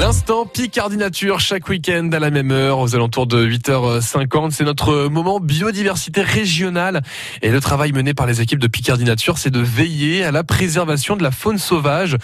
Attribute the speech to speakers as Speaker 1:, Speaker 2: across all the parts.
Speaker 1: L'instant Picardie Nature chaque week-end à la même heure aux alentours de 8h50. C'est notre moment biodiversité régionale et le travail mené par les équipes de Picardie Nature, c'est de veiller à la préservation de la faune sauvage.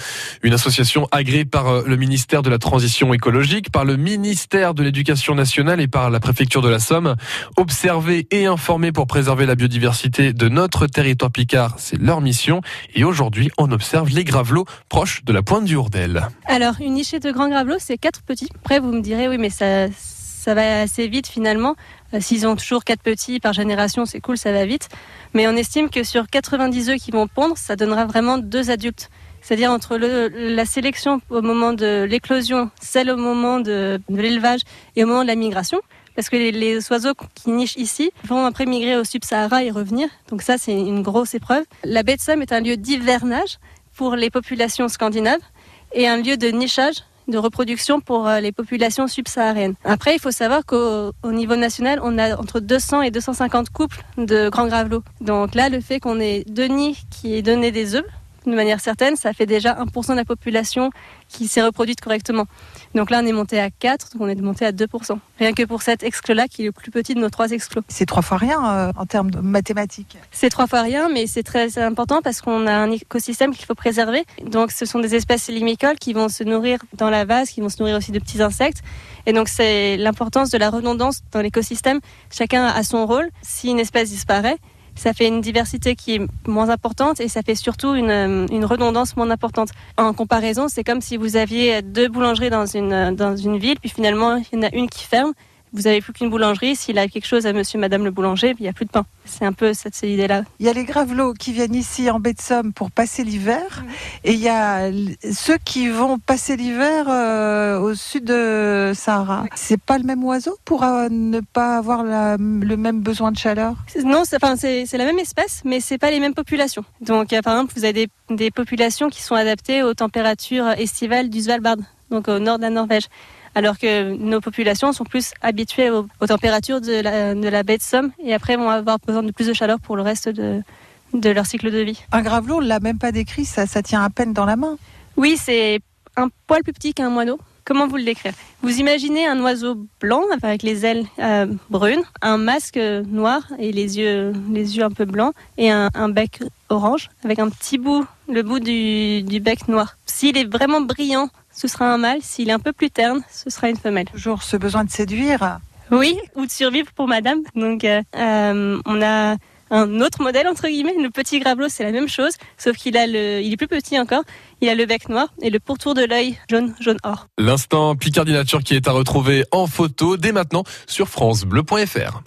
Speaker 1: Une association agréée par euh, le ministère de la Transition écologique, par le ministère de l'Éducation nationale et par la préfecture de la Somme. Observer et informer pour préserver la biodiversité de notre territoire picard, c'est leur mission. Et aujourd'hui, on observe les gravelots proches de la pointe du Hourdel.
Speaker 2: Alors, une nichée de grands gravelots, c'est quatre petits. Après, vous me direz, oui, mais ça, ça va assez vite finalement. Euh, S'ils ont toujours quatre petits par génération, c'est cool, ça va vite. Mais on estime que sur 90 œufs qui vont pondre, ça donnera vraiment deux adultes. C'est-à-dire entre la sélection au moment de l'éclosion, celle au moment de, de l'élevage et au moment de la migration. Parce que les, les oiseaux qui nichent ici vont après migrer au sub-Sahara et revenir. Donc ça, c'est une grosse épreuve. La baie de Somme est un lieu d'hivernage pour les populations scandinaves et un lieu de nichage de reproduction pour euh, les populations subsahariennes. Après, il faut savoir qu'au au niveau national, on a entre 200 et 250 couples de grands gravelots. Donc là, le fait qu'on ait deux qui aient donné des œufs, de manière certaine, ça fait déjà 1% de la population qui s'est reproduite correctement. Donc là, on est monté à 4, donc on est monté à 2%. Rien que pour cet exclos-là, qui est le plus petit de nos trois exclos.
Speaker 3: C'est trois fois rien euh, en termes de mathématiques.
Speaker 2: C'est trois fois rien, mais c'est très important parce qu'on a un écosystème qu'il faut préserver. Donc ce sont des espèces limicoles qui vont se nourrir dans la vase, qui vont se nourrir aussi de petits insectes. Et donc c'est l'importance de la redondance dans l'écosystème. Chacun a son rôle. Si une espèce disparaît, ça fait une diversité qui est moins importante et ça fait surtout une, une redondance moins importante. En comparaison, c'est comme si vous aviez deux boulangeries dans une, dans une ville, puis finalement, il y en a une qui ferme. Vous n'avez plus qu'une boulangerie. S'il a quelque chose à monsieur, madame le boulanger, il n'y a plus de pain. C'est un peu cette, cette idée-là.
Speaker 3: Il y a les gravelots qui viennent ici en baie de Somme pour passer l'hiver et il y a ceux qui vont passer l'hiver euh, au sud de Sahara. C'est pas le même oiseau pour euh, ne pas avoir la- le même besoin de chaleur?
Speaker 2: Non, c'est enfin, c'est- c'est la même espèce, mais c'est pas les mêmes populations. Donc, euh, par exemple, vous avez des, des populations qui sont adaptées aux températures estivales du Svalbard, donc au nord de la Norvège. Alors que nos populations sont plus habituées aux, aux températures de la, de la baie de Somme et après vont avoir besoin de plus de chaleur pour le reste de, de leur cycle de vie.
Speaker 3: Un gravelot, on l'a même pas décrit, ça, ça tient à peine dans la main.
Speaker 2: Oui, c'est un poil plus petit qu'un moineau. Comment vous le décrire? Vous imaginez un oiseau blanc avec les ailes euh, brunes, un masque noir et les yeux, les yeux un peu blancs et un, un bec orange avec un petit bout, le bout du, du bec noir. S'il est vraiment brillant, ce sera un mâle. S'il est un peu plus terne, ce sera une femelle.
Speaker 3: Toujours ce besoin de séduire.
Speaker 2: Oui, ou de survivre pour madame. Donc, euh, euh, on a un autre modèle, entre guillemets. Le petit gravelot, c'est la même chose, sauf qu'il a le, il est plus petit encore. Il a le bec noir et le pourtour de l'œil jaune, jaune or.
Speaker 1: L'instant Picardie Nature qui est à retrouver en photo dès maintenant sur francebleu.fr.